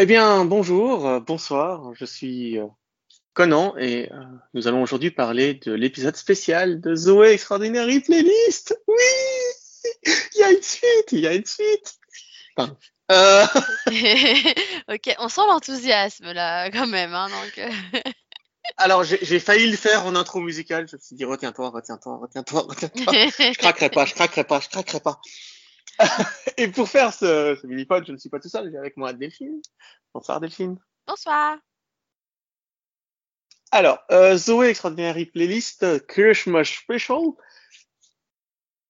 Eh bien, bonjour, euh, bonsoir, je suis euh, Conan et euh, nous allons aujourd'hui parler de l'épisode spécial de Zoé Extraordinary Playlist. Oui Il y a une suite, il y a une suite Enfin, euh, ok, on sent l'enthousiasme là quand même. Hein, donc, Alors, j'ai j'ai failli le faire en intro musicale, je me suis dit retiens-toi, retiens-toi, retiens-toi, retiens-toi. Je craquerai pas, je craquerai pas, je craquerai pas. et pour faire ce, ce mini-pod, je ne suis pas tout seul, j'ai avec moi Delphine. Bonsoir Delphine. Bonsoir. Alors, euh, Zoé Extraordinary Playlist, Christmas Special.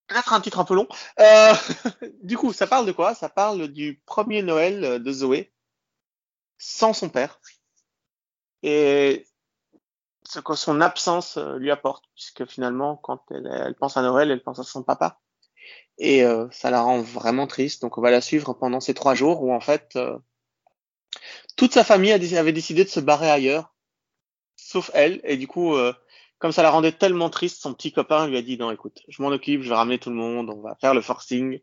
Peut-être un titre un peu long. Euh, du coup, ça parle de quoi? Ça parle du premier Noël de Zoé sans son père et ce que son absence euh, lui apporte, puisque finalement, quand elle, elle pense à Noël, elle pense à son papa et euh, ça la rend vraiment triste. Donc, on va la suivre pendant ces trois jours où en fait euh, toute sa famille avait décidé de se barrer ailleurs, sauf elle. Et du coup, euh, comme ça la rendait tellement triste, son petit copain lui a dit non, écoute, je m'en occupe, je vais ramener tout le monde, on va faire le forcing.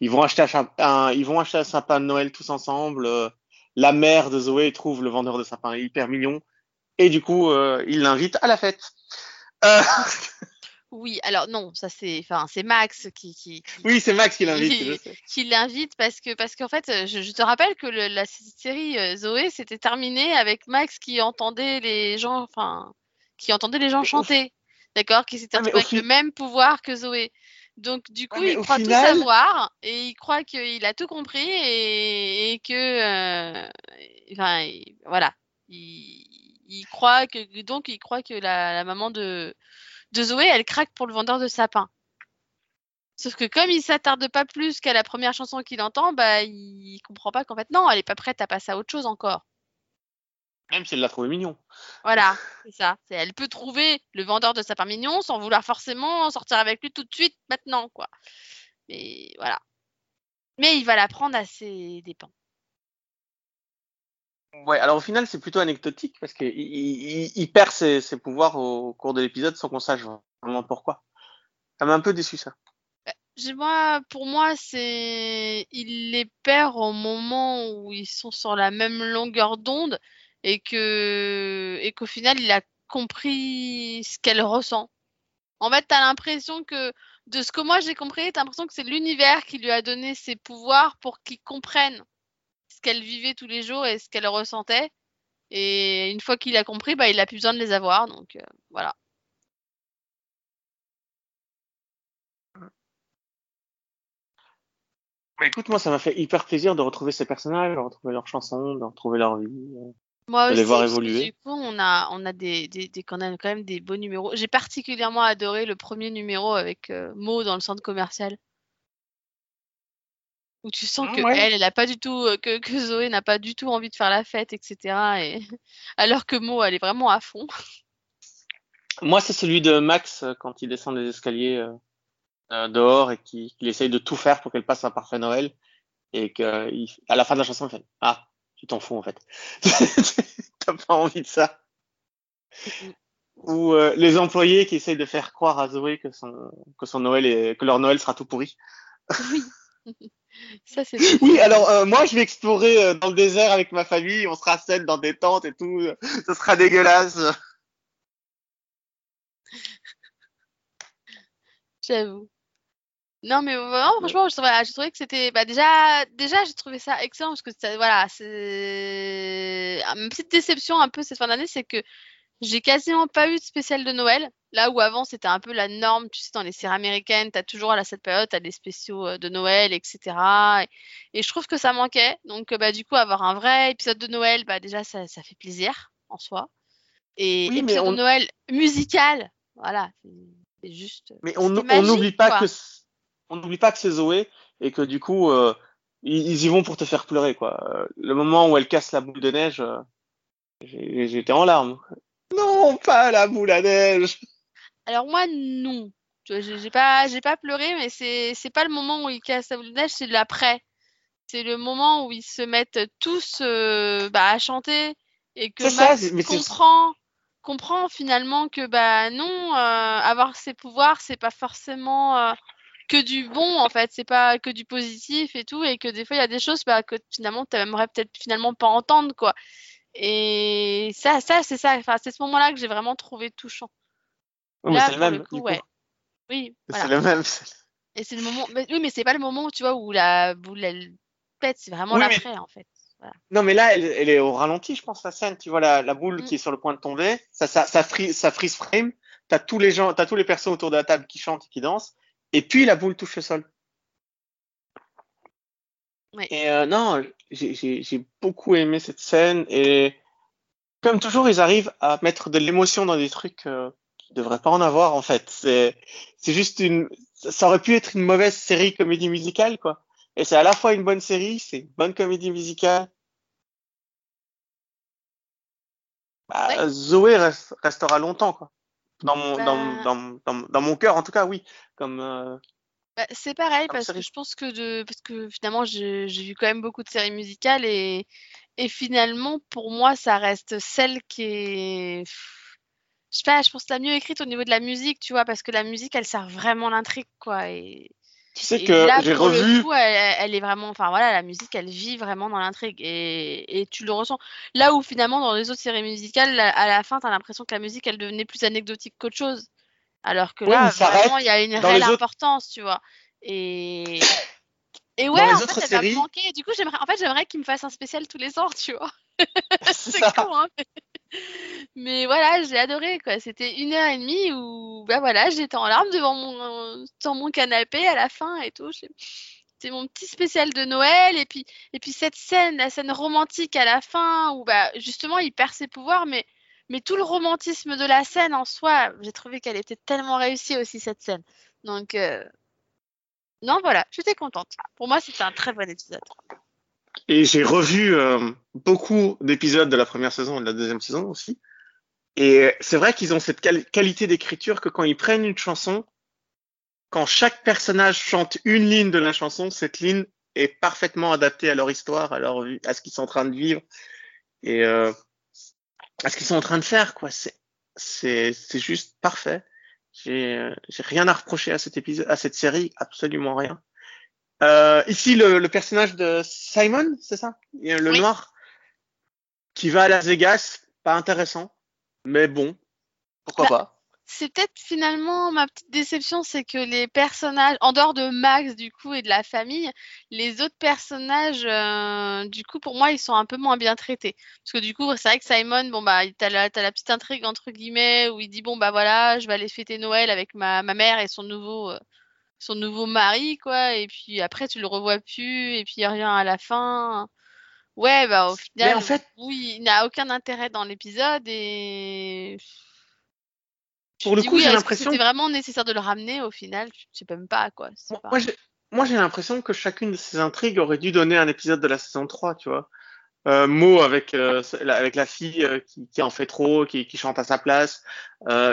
Ils vont acheter un, un- ils vont acheter un sapin de Noël tous ensemble. euh, la mère de Zoé trouve le vendeur de sapins hyper mignon et du coup, euh, il l'invite à la fête. Oui, alors non, ça c'est, enfin c'est Max qui qui, qui, oui, c'est Max qui l'invite. je sais. qui l'invite parce que parce qu'en fait, je, je te rappelle que le- la série euh, Zoé s'était terminée avec Max qui entendait les gens, enfin qui entendait les gens chanter, d'accord, qui s'était Ah, retrouvé avec le même pouvoir que Zoé. Donc du Ouais, coup, il croit tout savoir et il croit qu'il a tout compris et, et que, euh, enfin, il- voilà, il, il croit que donc il croit que la, la maman de de Zoé, elle craque pour le vendeur de sapins. Sauf que comme il s'attarde pas plus qu'à la première chanson qu'il entend, bah il comprend pas qu'en fait non, elle est pas prête à passer à autre chose encore. Même si elle l'a trouvé mignon. Voilà, c'est ça. C'est elle peut trouver le vendeur de sapins mignons sans vouloir forcément sortir avec lui tout de suite maintenant quoi. Mais voilà. Mais il va la prendre à ses dépens. Ouais, alors au final, c'est plutôt anecdotique parce qu'il il, il- il perd ses, ses pouvoirs au cours de l'épisode sans qu'on sache vraiment pourquoi. Ça m'a un peu déçu ça. J'ai- Moi, pour moi, c'est il les perd au moment où ils sont sur la même longueur d'onde et que et qu'au final, il a compris ce qu'elle ressent. En fait, t'as l'impression que de ce que moi j'ai compris, t'as l'impression que c'est l'univers qui lui a donné ses pouvoirs pour qu'il comprenne ce qu'elle vivait tous les jours et ce qu'elle ressentait. Et une fois qu'il a compris, bah, il a plus besoin de les avoir. Donc euh, voilà. Bah, écoute, moi, ça m'a fait hyper plaisir de retrouver ces personnages, de retrouver leurs chansons, de retrouver leur vie. euh. Moi de aussi, les voir évoluer. du coup, on a, on a des, quand même des beaux numéros. J'ai particulièrement adoré le premier numéro avec euh, Mo dans le centre commercial. Où tu sens Ah que ouais. elle, elle a pas du tout, euh, que, que Zoé n'a pas du tout envie de faire la fête, etc. Et alors que Mo, elle est vraiment à fond. Moi, c'est celui de Max euh, quand il descend les escaliers euh, dehors et qu'il essaye de tout faire pour qu'elle passe un parfait Noël et qu'à la fin de la chanson, il fait Ah, tu t'en fous en fait. T'as pas envie de ça. Ou euh, les employés qui essayent de faire croire à Zoé que son, que son Noël est, que leur Noël sera tout pourri. Oui. Ça, c'est Oui, alors euh, moi je vais explorer euh, dans le désert avec ma famille, on sera sept dans des tentes et tout, ce sera dégueulasse. J'avoue. Non, mais vraiment, franchement, je trouvais, que c'était. Bah, déjà, déjà j'ai trouvé ça excellent parce que ça- voilà, c'est. Une petite déception un peu cette fin d'année, c'est que j'ai quasiment pas eu de spécial de Noël. Là où avant, c'était un peu la norme, tu sais, dans les séries américaines, t'as toujours à la- cette période, t'as des spéciaux euh, de Noël, etc. Et, je trouve que ça manquait. Donc, euh, bah, du coup, avoir un vrai épisode de Noël, bah, déjà, ça, ça fait plaisir en soi. Et Oui, épisode on- de Noël musical, voilà, c'est juste. Mais on n'oublie pas que on n'oublie pas que c'est Zoé et que du coup euh, ils, y vont pour te faire pleurer quoi. Euh, Le moment où elle casse la boule de neige, euh, j'étais en larmes. Non, pas la boule à neige. Alors moi non. J'ai pas j'ai pas pleuré mais c'est c'est pas le moment où ils cassent la boule de neige, c'est l'après. C'est le moment où ils se mettent tous euh, bah, à chanter et que ça, Max mais comprend finalement que bah non euh, avoir ses pouvoirs c'est pas forcément euh, que du bon en fait, c'est pas que du positif et tout, et que des fois il y a des choses bah, que finalement tu aimerais peut-être finalement pas entendre quoi. Et ça, ça c'est ça, enfin, c'est ce moment-là que j'ai vraiment trouvé touchant. Oui, mais c'est le même. coup, ouais. Oui, C'est le même. Et c'est le moment. Mais, oui, mais c'est pas le moment, tu vois, où la boule elle pète, c'est vraiment Oui, l'après en fait. Voilà. Non, mais là, elle, elle est au ralenti, je pense, la scène. Tu vois la, la boule Mm. qui est sur le point de tomber. Ça, ça, ça, freeze, ça freeze frame. T'as tous les gens, t'as tous les personnes autour de la table qui chantent et qui dansent. Et puis la boule touche le sol. Ouais. Et euh, non, j'ai- j'ai j'ai beaucoup aimé cette scène. Et comme toujours, ils arrivent à mettre de l'émotion dans des trucs euh, qui devraient pas en avoir, en fait. C'est juste une. Ça aurait pu être une mauvaise série comédie musicale, quoi. Et c'est à la fois une bonne série, c'est une bonne comédie musicale. Bah, Ouais. Zoé reste- restera longtemps, quoi. Dans mon, dans, Bah. dans, dans, dans mon cœur, en tout cas, oui. Comme, euh, Bah, c'est pareil Comme parce que je pense que de parce que finalement j'ai vu quand même beaucoup de séries musicales et et finalement pour moi ça reste celle qui est je sais pas je pense la mieux écrite au niveau de la musique tu vois parce que la musique elle sert vraiment l'intrigue quoi et, tu sais et que là j'ai pour le revu. coup elle, elle est vraiment enfin voilà la musique elle vit vraiment dans l'intrigue et et tu le ressens là où finalement dans les autres séries musicales à à la fin t'as l'impression que la musique elle devenait plus anecdotique qu'autre chose alors que là ça vraiment il y a une réelle autres- importance tu vois et et ouais, en fait, elle va me séries- manquer. Du coup, j'aimerais, en fait, j'aimerais qu'il me fasse un spécial tous les ans, tu vois. C'est ça. con, hein. mais- voilà, j'ai adoré, quoi. C'était une heure et demie où, bah voilà, j'étais en larmes devant mon, dans mon canapé à la fin et tout. C'était mon petit spécial de Noël. Et puis, et puis cette scène, la scène romantique à la fin où, bah, justement, il perd ses pouvoirs, mais, mais tout le romantisme de la scène en soi, j'ai trouvé qu'elle était tellement réussie aussi, cette scène. Donc, euh, non, voilà, j'étais contente. Pour moi, c'était un très bon épisode. Et j'ai revu euh, beaucoup d'épisodes de la première saison et de la deuxième saison aussi. Et c'est vrai qu'ils ont cette quali- qualité d'écriture que quand ils prennent une chanson, quand chaque personnage chante une ligne de la chanson, cette ligne est parfaitement adaptée à leur histoire, à leur à ce qu'ils sont en train de vivre et euh, à ce qu'ils sont en train de faire. Quoi, c'est c'est c'est juste parfait. J'ai euh, j'ai rien à reprocher à cet épisode, à cette série, absolument rien. Euh, ici, le, le personnage de Simon, c'est ça? Le Oui. noir qui va à Las Vegas, pas intéressant, mais bon, pourquoi Bah, pas? C'est peut-être finalement ma petite déception, c'est que les personnages, en dehors de Max du coup et de la famille, les autres personnages, euh, du coup pour moi ils sont un peu moins bien traités. Parce que du coup c'est vrai que Simon, bon bah t'as la, t'as la petite intrigue entre guillemets où il dit bon bah voilà je vais aller fêter Noël avec ma, ma mère et son nouveau euh, son nouveau mari quoi et puis après tu le revois plus et puis il revient à la fin. Ouais bah au Mais final en fait, oui il n'a aucun intérêt dans l'épisode et pour le coup, oui, j'ai l'impression c'était vraiment nécessaire de le ramener au final? Tu sais même pas quoi. Moi, pas- moi, j'ai, l'impression que chacune de ces intrigues aurait dû donner un épisode de la saison 3, tu vois. Euh, Mo avec, euh, la- avec la fille euh, qui, qui en fait trop, qui, qui chante à sa place.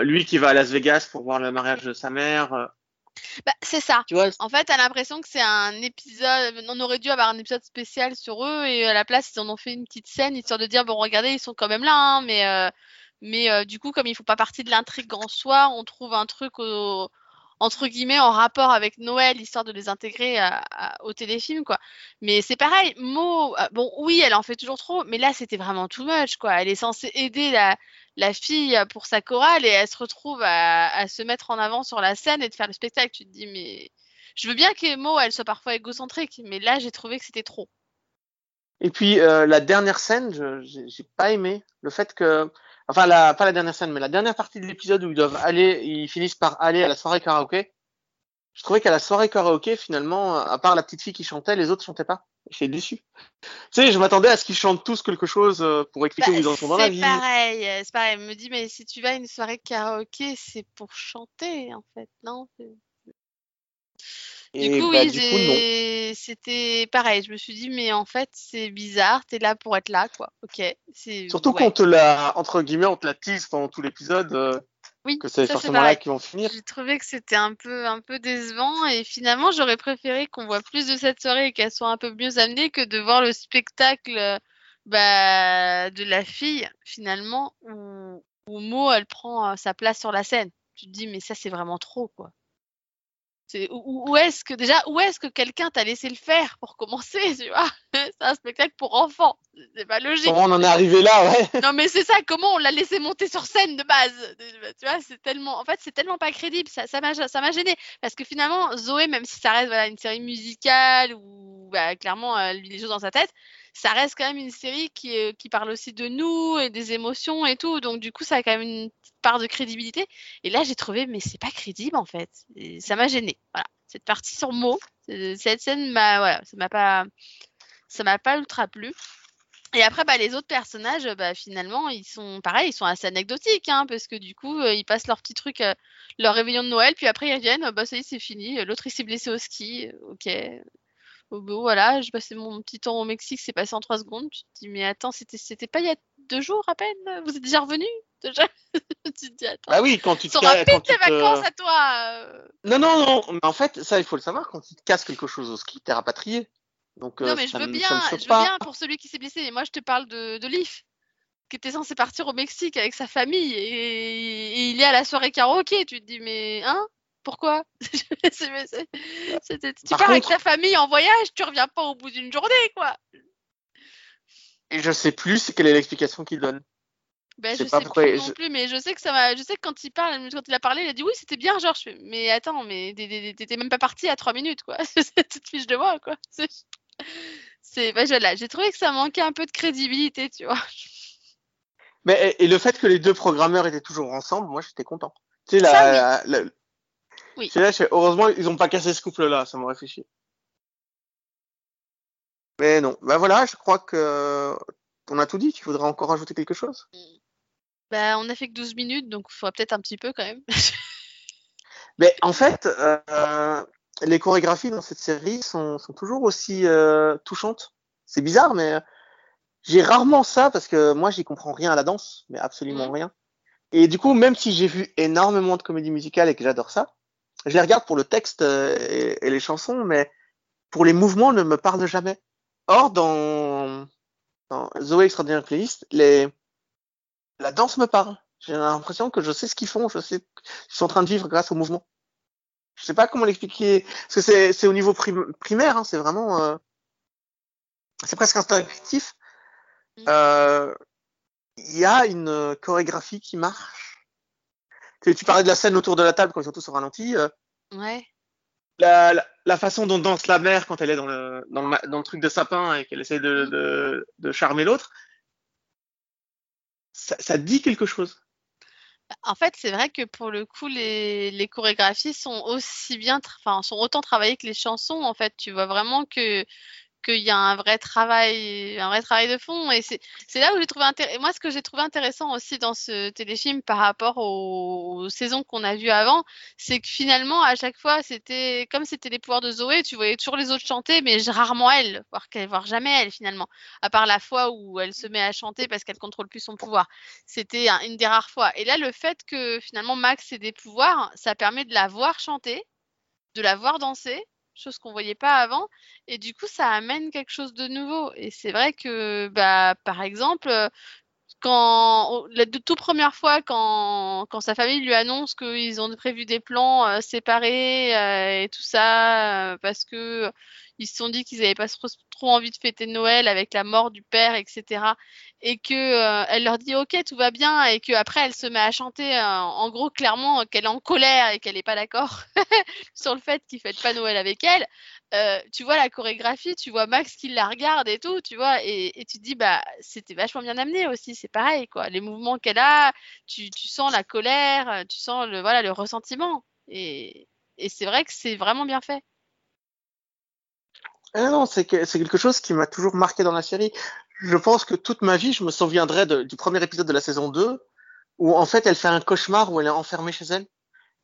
Lui qui va à Las Vegas pour voir le mariage de sa mère. Bah, c'est ça. tu vois, En fait, t'as l'impression que c'est un épisode. On aurait dû avoir un épisode spécial sur eux et à la place, ils en ont fait une petite scène histoire de dire bon, regardez, ils sont quand même là, hein, mais mais euh, du coup, comme ils font pas partie de l'intrigue en soi, on trouve un truc entre guillemets en rapport avec Noël, histoire de les intégrer au téléfilm, quoi. Mais c'est pareil, Mo, euh, bon, oui, elle en fait toujours trop, mais là, c'était vraiment too much, quoi. Elle est censée aider la, fille pour sa chorale et elle se retrouve à, se mettre en avant sur la scène et de faire le spectacle. Tu te dis, mais je veux bien que Mo, elle soit parfois égocentrique, mais là, j'ai trouvé que c'était trop. Et puis euh, la dernière scène, je j'ai pas aimé le fait que, enfin la, pas la dernière scène, mais la dernière partie de l'épisode où ils doivent aller, ils finissent par aller à la soirée karaoké. Je trouvais qu'à la soirée karaoké, finalement, à part la petite fille qui chantait, les autres chantaient pas. J'étais déçu. Tu sais, je m'attendais à ce qu'ils chantent tous quelque chose euh, pour expliquer Bah, où ils en sont dans la c'est vie. pareil, euh, c'est pareil. Elle me dit, mais si tu vas à une soirée karaoké, c'est pour chanter, en fait, non? Du coup, bah, oui, du coup, non. j'ai... c'était pareil. Je me suis dit, mais en fait, c'est bizarre, t'es là pour être là, quoi. Ok. Surtout ouais. qu'on te la, entre guillemets, on te la tease pendant tout l'épisode, euh, Oui, que c'est forcément là qu'ils vont finir. J'ai trouvé que c'était un peu, un peu décevant et finalement, j'aurais préféré qu'on voit plus de cette soirée et qu'elle soit un peu mieux amenée que de voir le spectacle bah, de la fille, finalement, où, où Mo, elle prend euh, sa place sur la scène. Tu te dis, mais ça, c'est vraiment trop, quoi. Où, où est-ce que déjà où est-ce que quelqu'un t'a laissé le faire pour commencer, tu vois? C'est un spectacle pour enfants, c'est pas logique. Comment on en est arrivé là, ouais? Non mais c'est ça, comment on l'a laissé monter sur scène de base? Tu vois, c'est tellement, en fait, c'est tellement pas crédible, ça, ça m'a, ça m'a gêné parce que finalement, Zoé, même si ça reste voilà une série musicale où bah, clairement elle vit les choses dans sa tête, ça reste quand même une série qui, euh, qui parle aussi de nous et des émotions et tout. Donc, du coup, ça a quand même une part de crédibilité. Et là, j'ai trouvé, mais c'est pas crédible en fait. Ça m'a gêné. Voilà. Cette partie sur mots, cette scène voilà, ça m'a pas, ça m'a pas ultra plu. Et après, bah, les autres personnages, bah, finalement, ils sont pareils, ils sont assez anecdotiques, hein, parce que du coup, euh, ils passent leur petit truc, euh, leur réveillon de Noël, puis après ils reviennent, bah ça y est, c'est fini. L'autre il s'est blessé au ski, ok, Oh, bah, voilà, j'ai passé mon petit temps au Mexique, c'est passé en trois secondes. Tu te dis, mais attends, c'était, c'était pas il y a deux jours à peine? Vous êtes déjà revenu déjà Tu te dis, attends. Bah oui, quand tu te rapides tes vacances à toi euh. Non, non, non, mais en fait, ça, il faut le savoir, quand tu te casses quelque chose au ski, t'es rapatrié. Donc, non, euh, mais je veux bien, je veux bien pour celui qui s'est blessé. Et moi, je te parle de, de Leaf, qui était censé partir au Mexique avec sa famille et, et il est à la soirée karaoké. Tu te dis, mais hein? Pourquoi? C'était- Tu Par pars avec ta famille en voyage, tu reviens pas au bout d'une journée, quoi. Et je sais plus quelle est l'explication qu'il donne. Ben, Je sais pas sais pourquoi, plus non plus, mais je sais que ça m'a. Je sais que quand il parle, quand il a parlé, il a dit oui, c'était bien, genre. Je fais, mais attends, mais t'étais même pas parti à trois minutes, quoi. Cette fiche de moi, quoi. C'est. ben, voilà, j'ai trouvé que ça manquait un peu de crédibilité, tu vois. Mais et, et le fait que les deux programmeurs étaient toujours ensemble, moi j'étais content. Tu sais, la, Ça, la- la- Oui. c'est là, je fais, heureusement, ils ont pas cassé ce couple-là, ça m'aurait fait chier. Mais non, bah voilà, je crois que on a tout dit. Tu voudrais encore ajouter quelque chose? Bah, on a fait que 12 minutes, donc il faudra peut-être un petit peu quand même. Mais en fait, euh, les chorégraphies dans cette série sont, sont toujours aussi euh, touchantes. C'est bizarre, mais euh, j'ai rarement ça parce que moi, j'y comprends rien à la danse, mais absolument Mhm. rien. Et du coup, même si j'ai vu énormément de comédies musicales et que j'adore ça, je les regarde pour le texte euh, et, et les chansons, mais pour les mouvements, ne me parlent jamais. Or, dans, dans Zoé Extraordinaire Playlist, les, la danse me parle. J'ai l'impression que je sais ce qu'ils font, je sais qu'ils sont en train de vivre grâce au mouvement. Je sais pas comment l'expliquer, parce que c'est, c'est au niveau prim- primaire, hein, c'est vraiment, euh, c'est presque instinctif. Mm. Euh, Il y a une chorégraphie qui marche. Tu, tu parlais de la scène autour de la table quand ils sont tous au ralenti. euh, ouais. la, la, la façon dont danse la mère quand elle est dans le, dans le, dans le truc de sapin et qu'elle essaie de, de, de charmer l'autre, ça, ça dit quelque chose. En fait, c'est vrai que pour le coup, les, les chorégraphies sont aussi bien, enfin, sont autant travaillées que les chansons. En fait, tu vois vraiment que qu'il y a un vrai travail, un vrai travail de fond. Et c'est là où j'ai trouvé intéressant. Moi, ce que j'ai trouvé intéressant aussi dans ce téléfilm par rapport aux, saisons qu'on a vues avant, c'est que finalement, à chaque fois, c'était comme c'était les pouvoirs de Zoé, tu voyais toujours les autres chanter, mais rarement elle, voire, voire jamais elle finalement. À part la fois où elle se met à chanter parce qu'elle contrôle plus son pouvoir. C'était un- une des rares fois. Et là, le fait que finalement Max ait des pouvoirs, ça permet de la voir chanter, de la voir danser, chose qu'on voyait pas avant. Et du coup, ça amène quelque chose de nouveau. Et c'est vrai que, bah, par exemple, quand la toute première fois, quand, quand sa famille lui annonce qu'ils ont prévu des plans euh, séparés euh, et tout ça, euh, parce que ils se sont dit qu'ils n'avaient pas trop, trop envie de fêter Noël avec la mort du père, etc. Et que euh, elle leur dit ok tout va bien et que après elle se met à chanter euh, en gros clairement qu'elle est en colère et qu'elle n'est pas d'accord sur le fait qu'ils fêtent pas Noël avec elle. Euh, tu vois la chorégraphie, tu vois Max qui la regarde et tout, tu vois, et, tu te dis bah c'était vachement bien amené aussi, c'est pareil quoi, les mouvements qu'elle a, tu, sens la colère, tu sens le voilà le ressentiment, et, c'est vrai que c'est vraiment bien fait. Ah non, c'est quelque chose qui m'a toujours marqué dans la série. Je pense que toute ma vie, je me souviendrai du premier épisode de la saison 2, où en fait elle fait un cauchemar où elle est enfermée chez elle,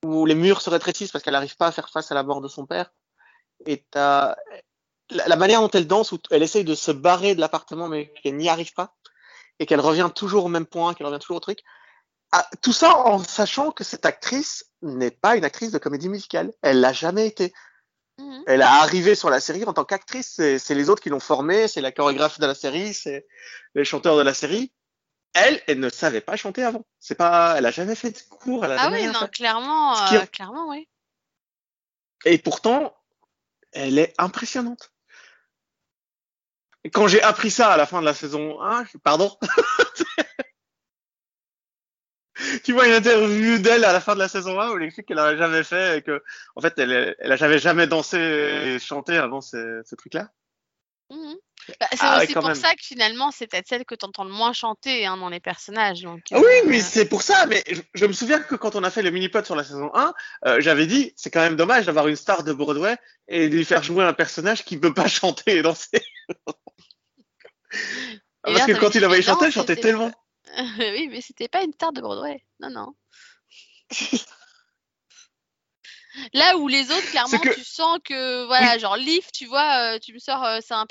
où les murs se rétrécissent parce qu'elle n'arrive pas à faire face à la mort de son père. Et la, la manière dont elle danse, où elle essaye de se barrer de l'appartement mais qu'elle n'y arrive pas, et qu'elle revient toujours au même point, qu'elle revient toujours au truc. Ah, tout ça en sachant que cette actrice n'est pas une actrice de comédie musicale. Elle l'a jamais été. Mhm. Elle est arrivée sur la série en tant qu'actrice. C'est, les autres qui l'ont formée, c'est la chorégraphe de la série, c'est les chanteurs de la série. Elle, elle ne savait pas chanter avant. C'est pas, elle a jamais fait de cours, elle a Ah oui, non, fait. clairement, qui- euh, clairement, oui. Et pourtant, elle est impressionnante. Et quand j'ai appris ça à la fin de la saison 1, je... pardon. tu vois une interview d'elle à la fin de la saison 1 où elle explique qu'elle n'avait jamais fait et que, en fait, elle, elle n'avait jamais dansé et chanté avant ce, ce truc-là. Mhm. Bah, c'est Ah aussi pour même. ça que finalement, c'est peut-être celle que tu entends le moins chanter hein, dans les personnages. Donc, Ah oui, euh, mais c'est pour ça. Mais je, je me souviens que quand on a fait le mini-pod sur la saison 1, euh, j'avais dit, c'est quand même dommage d'avoir une star de Broadway et de lui faire jouer un personnage qui ne peut pas chanter et danser. Et Parce là, que quand il avait chanté, il chantait tellement. oui, mais c'était pas une star de Broadway. Non, non. Là où les autres, clairement, que- tu sens que, voilà, genre Leaf, tu vois, euh, tu me sors, euh, c'est un,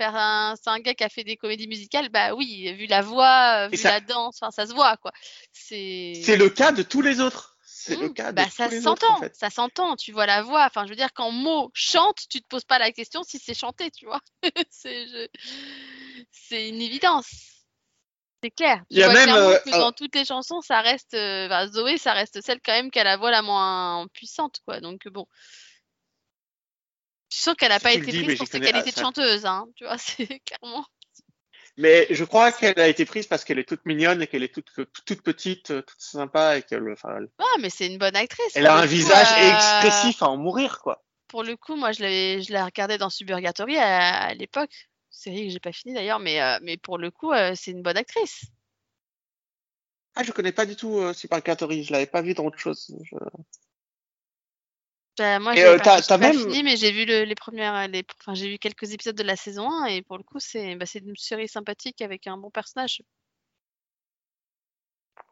gars qui a fait des comédies musicales, bah oui, vu la voix, euh, vu ça- la danse, enfin, ça se voit, quoi. C'est. Le cas de tous les autres. C'est le Mm, cas de bah, tous ça s'entend, en fait. ça s'entend, tu vois la voix. Enfin, je veux dire, quand mot chante, tu te poses pas la question si c'est chanté, tu vois. c'est je- c'est une évidence. C'est clair. Il y a même, euh, que un- dans toutes les chansons, ça reste. euh, enfin, Zoé, ça reste celle quand même qui a la voix la moins puissante, quoi. Donc, bon. Tu sens qu'elle n'a pas été dis, prise pour ses ah, qualités de ça- chanteuse, hein. Tu vois, c'est clairement. Mais je crois qu'elle a été prise parce qu'elle est toute mignonne et qu'elle est toute, toute petite, euh, toute sympa et qu'elle, enfin, elle- Ah, mais c'est une bonne actrice. elle a un coup, visage euh, expressif à en mourir, quoi. pour le coup, moi, je l'ai, je l'ai regardé dans Suburgatory à, à l'époque. Série que j'ai pas fini d'ailleurs, mais, euh, mais pour le coup, euh, c'est une bonne actrice. Ah, je connais pas du tout euh, Supercatory, je l'avais pas vu dans autre chose. Je- Bah, moi, j'ai euh, pas, j'ai pas même- fini, mais j'ai vu le- les premières, les, enfin, j'ai vu quelques épisodes de la saison 1 et pour le coup, c'est, bah, c'est une série sympathique avec un bon personnage. Ah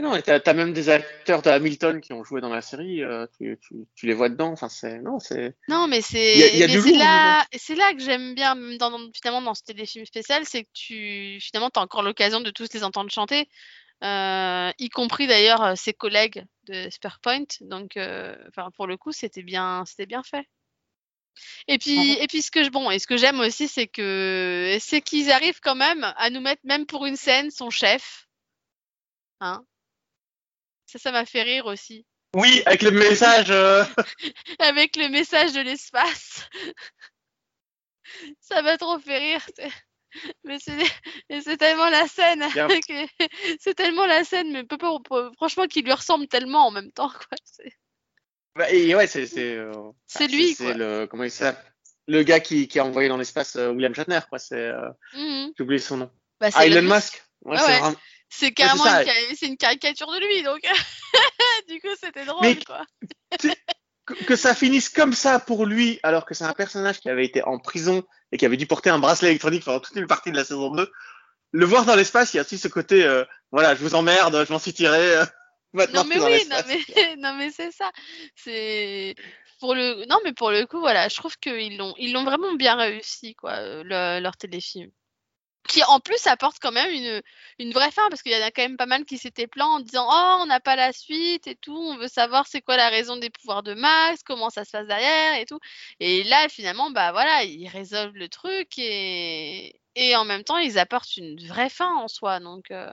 non, et t'as as même des acteurs de Hamilton qui ont joué dans la série, euh, tu, tu, tu les vois dedans, enfin, c'est, non, c'est, Non, mais c'est, là, c'est là que j'aime bien, même dans, dans- finalement, dans ce téléfilm spécial, c'est que tu, finalement, t'as encore l'occasion de tous les entendre chanter, euh, y compris d'ailleurs euh, ses collègues de Spearpoint. Donc, euh, enfin, pour le coup, c'était bien, c'était bien fait. Et puis, et puis ce que je, bon, et ce que j'aime aussi, c'est que, c'est qu'ils arrivent quand même à nous mettre, même pour une scène, son chef. Hein. Ça, ça m'a fait rire aussi. Oui, avec le message, euh, avec le message de l'espace. Ça m'a trop fait rire. Mais c'est tellement la scène. C'est tellement la scène, mais peu- peu- peu- franchement, qui lui ressemble tellement en même temps. quoi. Bah, et ouais, c'est, c'est, euh, bah, lui, c'est le, comment il s'appelle? Le gars qui, qui a envoyé dans l'espace euh, William Shatner, quoi, c'est, euh, Mhm. j'ai oublié son nom. Bah, Ah, Elon Musk. Ouais, c'est ouais. C'est carrément ça. une, ca- c'est une caricature de lui, donc du coup c'était drôle Mais- quoi. que, ça finisse comme ça pour lui, alors que c'est un personnage qui avait été en prison et qui avait dû porter un bracelet électronique pendant toute une partie de la saison 2. Le voir dans l'espace, il y a aussi ce côté, euh, voilà, je vous emmerde, je m'en suis tiré. euh, maintenant, Non mais oui, non mais non mais c'est ça. C'est pour le non mais pour le coup voilà, je trouve qu'ils l'ont ils l'ont vraiment bien réussi quoi euh, le- leur téléfilm. Qui en plus apporte quand même une, une vraie fin parce qu'il y en a quand même pas mal qui s'étaient plaints en disant oh on n'a pas la suite et tout, on veut savoir c'est quoi la raison des pouvoirs de Max, comment ça se passe derrière et tout. Et là finalement bah voilà ils résolvent le truc et et en même temps ils apportent une vraie fin en soi donc euh,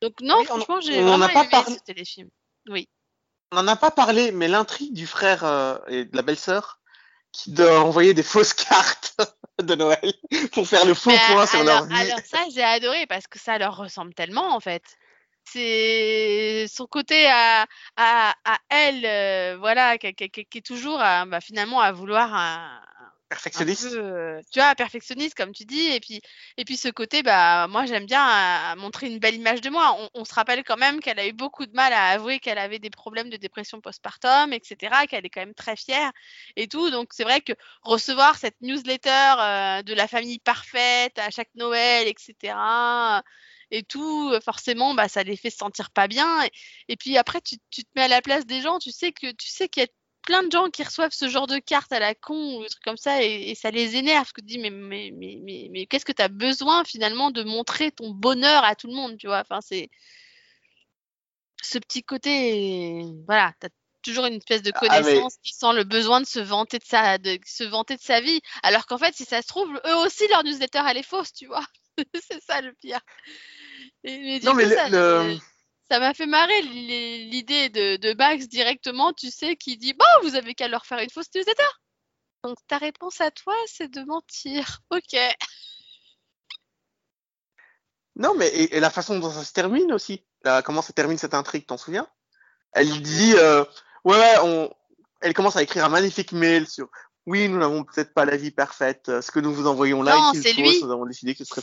donc non Oui, franchement j'ai vraiment aimé parlé. ce téléfilm. Oui. On n'en a pas parlé, mais l'intrigue du frère euh, et de la belle-sœur qui doit envoyer des fausses cartes de Noël pour faire le faux Mais point sur alors, leur vie. alors ça, j'ai adoré parce que ça leur ressemble tellement en fait. C'est son côté à, à, à elle, euh, voilà, qui, qui- qui- qui est toujours à, bah, finalement à vouloir un Perfectionniste. euh, tu vois, perfectionniste comme tu dis, et puis et puis ce côté, bah moi j'aime bien à montrer une belle image de moi. On, se rappelle quand même qu'elle a eu beaucoup de mal à avouer qu'elle avait des problèmes de dépression postpartum, etc., qu'elle est quand même très fière et tout. Donc c'est vrai que recevoir cette newsletter euh, de la famille parfaite à chaque Noël, etc. Et tout, euh, forcément, bah, ça les fait se sentir pas bien. Et, et puis après, tu, tu te mets à la place des gens. Tu sais que tu sais qu'il y a plein de gens qui reçoivent ce genre de cartes à la con ou des trucs comme ça et, et ça les énerve. Que tu dis, mais, mais, mais, mais, mais qu'est-ce que tu as besoin finalement de montrer ton bonheur à tout le monde, tu vois? Enfin, c'est ce petit côté, voilà, tu as toujours une espèce de Ah, mais- connaissance qui sent le besoin de se vanter de sa, de se vanter de sa vie. Alors qu'en fait, si ça se trouve, eux aussi, leur newsletter, elle est fausse, tu vois? c'est ça le pire. Et, mais du Non, mais coup, le- ça, le- ça m'a fait marrer l'i- l'idée de, de Max directement, tu sais, qui dit Bon, vous avez qu'à leur faire une fausse newsletter. Donc ta réponse à toi, c'est de mentir. Ok. Non, mais et, et la façon dont ça se termine aussi. Là, comment ça termine cette intrigue, t'en souviens? Elle dit, euh, ouais, ouais, on... elle commence à écrire un magnifique mail sur, oui, nous n'avons peut-être pas la vie parfaite. euh, Ce que nous vous envoyons là Non, est une c'est fausse. lui. Nous avons décidé que ce serait.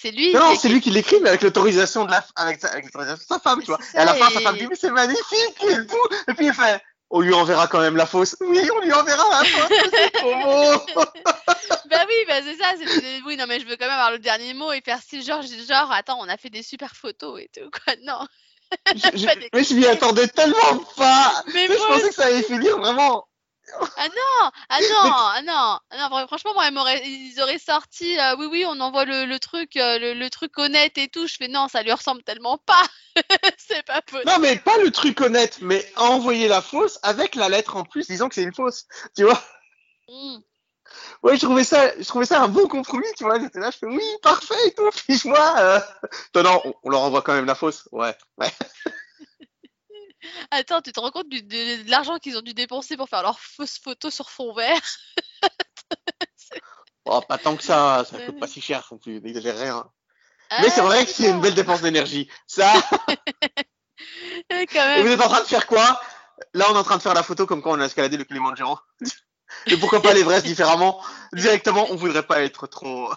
C'est lui. Non, qui- c'est lui qui l'écrit, mais avec l'autorisation de la, avec, sa... avec l'autorisation de sa femme, tu vois. Et à la fin, sa femme dit, mais c'est magnifique et tout. Et puis il fait, on lui enverra quand même la fausse. Oui, on lui enverra la fausse. Beau. Bah oui, bah c'est ça. c'est- Oui, non, mais je veux quand même avoir le dernier mot et faire style genre, genre, attends, on a fait des super photos et tout, quoi. Non. Je- je- mais je m'y attendais tellement pas. Mais Tu sais, je pensais que ça allait finir vraiment. Ah non, ah non, ah non, ah non, franchement, moi, ils, auraient sorti, euh, oui, oui, on envoie le, le truc, euh, le, le truc honnête et tout. Je fais non, ça lui ressemble tellement pas. c'est pas possible. Non, mais pas le truc honnête, mais envoyer la fausse avec la lettre en plus, disant que c'est une fausse. Tu vois Mm. Ouais, je trouvais ça, je trouvais ça un bon compromis, tu vois. J'étais là, je fais oui, parfait et tout. Fiche-moi. Euh... Non, non, on, on leur envoie quand même la fausse. Ouais, ouais. Attends, tu te rends compte du- de, de l'argent qu'ils ont dû dépenser pour faire leur fausse photo sur fond vert? Oh, pas tant que ça, ça coûte pas si cher non plus, n'exagère rien. Ah, Mais c'est vrai que c'est une belle dépense d'énergie. Ça, quand et vous êtes en train de faire quoi? Là, on est en train de faire la photo comme quand on a escaladé le Kilimanjaro. Et pourquoi pas l'Everest différemment? Directement, on voudrait pas être trop.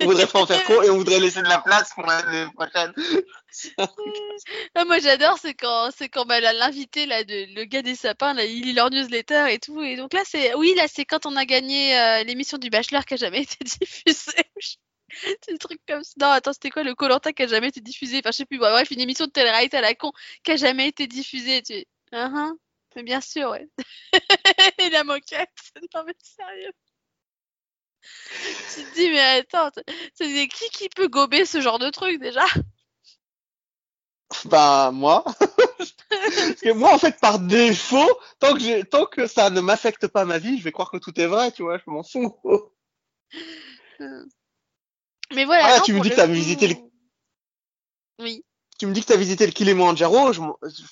On voudrait pas en faire trop et on voudrait laisser de la place pour l'année prochaine. Moi, j'adore, c'est quand, c'est quand bah, l'invité, le gars des sapins, là, il lit leur newsletter et tout. Et donc là, c'est, oui, là, c'est quand on a gagné euh, l'émission du Bachelor qui a jamais été diffusée. c'est des trucs comme ça. Non, attends, c'était quoi le Colanta qui a jamais été diffusé? Enfin, je sais plus. Bon, bref, une émission de télé-réalité à la con qui a jamais été diffusée. Tu... Ah. Mais bien sûr, ouais. et la moquette. Non, mais sérieux. Tu te dis, mais attends, c'est qui qui peut gober ce genre de truc déjà? Bah moi, parce que moi en fait par défaut, tant que tant que ça ne m'affecte pas ma vie, je vais croire que tout est vrai, tu vois, je m'en fous. Mais voilà. Ah, non, tu me dis le que t'as coup- visité le- Oui. Tu me dis que t'as visité le Kilimanjaro, je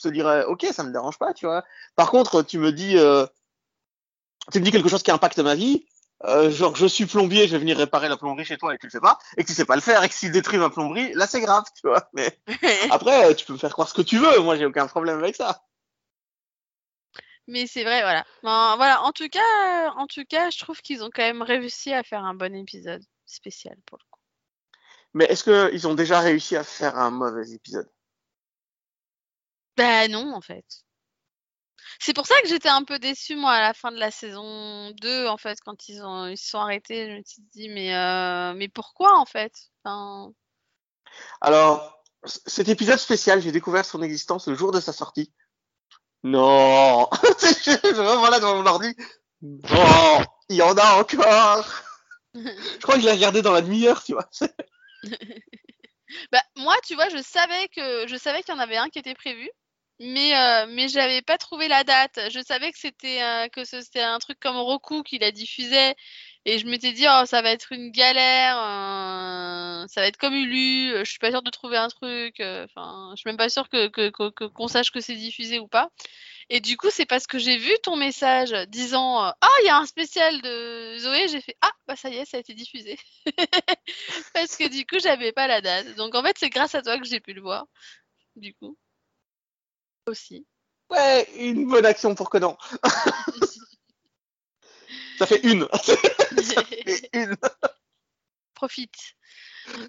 te dirais ok, ça me dérange pas, tu vois. Par contre, tu me dis, euh, tu me dis quelque chose qui impacte ma vie, euh, genre je suis plombier, je vais venir réparer la plomberie chez toi et tu le fais pas, et que tu sais pas le faire, et que s'il détruit ma plomberie, là c'est grave, tu vois. Mais après, tu peux me faire croire ce que tu veux, moi j'ai aucun problème avec ça. Mais c'est vrai, voilà. Ben, voilà. En tout cas, en tout cas, je trouve qu'ils ont quand même réussi à faire un bon épisode spécial pour le coup. Mais est-ce qu'ils ont déjà réussi à faire un mauvais épisode? Bah non, en fait. C'est pour ça que j'étais un peu déçue, moi, à la fin de la saison 2, en fait, quand ils ont ils se sont arrêtés. Je me suis dit, mais, euh, mais pourquoi, en fait? Enfin, Alors, cet épisode spécial, j'ai découvert son existence le jour de sa sortie. Non Je suis vraiment là devant mon ordi. Non Il y en a encore Je crois que je l'ai regardé dans la demi-heure, tu vois. Bah, moi, tu vois, je savais que je savais qu'il y en avait un qui était prévu, mais euh, mais j'avais pas trouvé la date. Je savais que c'était euh, que c'était un truc comme Roku qui la diffusait, et je m'étais dit oh ça va être une galère, euh, ça va être comme euh, Je suis pas sûre de trouver un truc. euh, Enfin, je suis même pas sûre que que qu'on sache que c'est diffusé ou pas. Et du coup, c'est parce que j'ai vu ton message disant euh, ah il y a un spécial de Zoé. J'ai fait ah bah ça y est, ça a été diffusé. Parce que du coup, j'avais pas la date. Donc en fait, c'est grâce à toi que j'ai pu le voir. Du coup. Aussi. Ouais, une bonne action pour que non. Ça fait une. Ça fait une. Profite.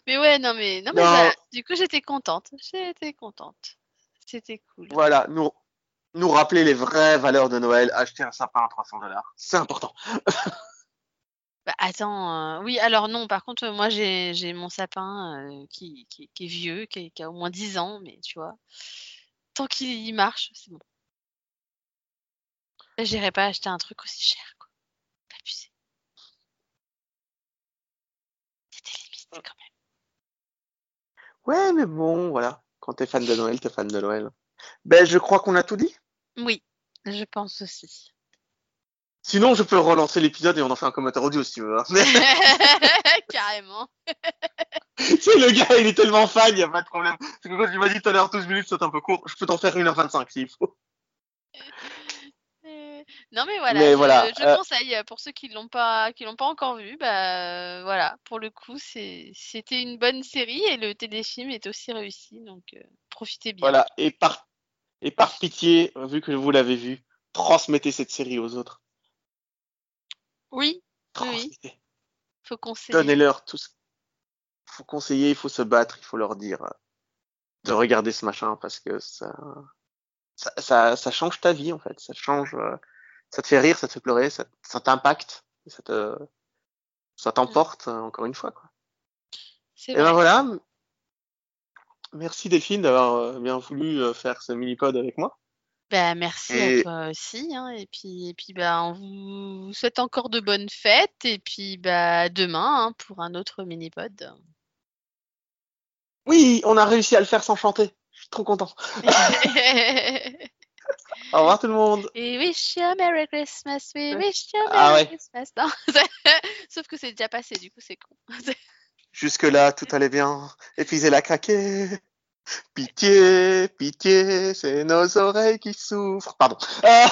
Mais ouais, non mais non mais Non. voilà. Du coup, j'étais contente. J'étais contente. C'était cool. Voilà, nous, nous rappeler les vraies valeurs de Noël. Acheter un sapin à 300 dollars. C'est important. Bah, attends, euh, oui, alors non, par contre, moi j'ai j'ai mon sapin euh, qui, qui, qui est vieux, qui, qui a au moins 10 ans, mais tu vois, tant qu'il marche, c'est bon. J'irai pas acheter un truc aussi cher, quoi. Abusé. C'était limite quand même. Ouais, mais bon, voilà. Quand t'es fan de Noël, t'es fan de Noël. Ben, je crois qu'on a tout dit. Oui, je pense aussi. Sinon, je peux relancer l'épisode et on en fait un commentaire audio si tu veux. hein. Carrément. sais, le gars, il est tellement fan, il n'y a pas de problème. Parce que quand tu m'as dit tout à l'heure 12 minutes, c'est un peu court. Je peux t'en faire 1h25 s'il faut. Euh, Non mais voilà, Mais je, voilà, je euh, conseille pour ceux qui l'ont pas qui l'ont pas encore vu, bah voilà, pour le coup c'est c'était une bonne série et le téléfilm est aussi réussi donc euh, profitez bien. Voilà. Et par, et par pitié, vu que vous l'avez vu, transmettez cette série aux autres. Oui, Oui, oui. Transmettez. faut conseiller. Donnez-leur tout. Il faut conseiller, il faut se battre, il faut leur dire euh, de regarder ce machin parce que ça, ça, ça, ça change ta vie en fait. Ça change, euh, ça te fait rire, ça te fait pleurer, ça, ça t'impacte, ça te, ça t'emporte euh, encore une fois. Quoi. Et vrai. ben voilà. Merci Delphine d'avoir bien voulu faire ce mini-pod avec moi. Bah, merci Et- à toi aussi hein, et puis et puis bah on vous souhaite encore de bonnes fêtes et puis bah à demain hein, pour un autre mini-pod. Oui, on a réussi à le faire sans chanter. Je suis trop content. Au revoir tout le monde. We wish you a Merry Christmas, we wish you a Ah Merry ouais. Christmas. Non, sauf que c'est déjà passé, du coup c'est con. Jusque-là, tout allait bien. Et puis elle a craqué. Pitié, pitié, c'est nos oreilles qui souffrent. Pardon. Euh,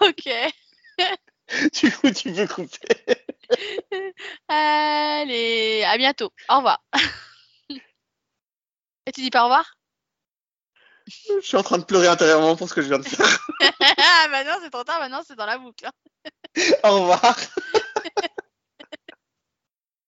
ok. du coup, tu peux couper? Allez, à bientôt. Au revoir. Et tu dis pas au revoir? Je suis en train de pleurer intérieurement pour ce que je viens de faire. Ah bah non, c'est trop tard, maintenant c'est dans la boucle. hein. Au revoir.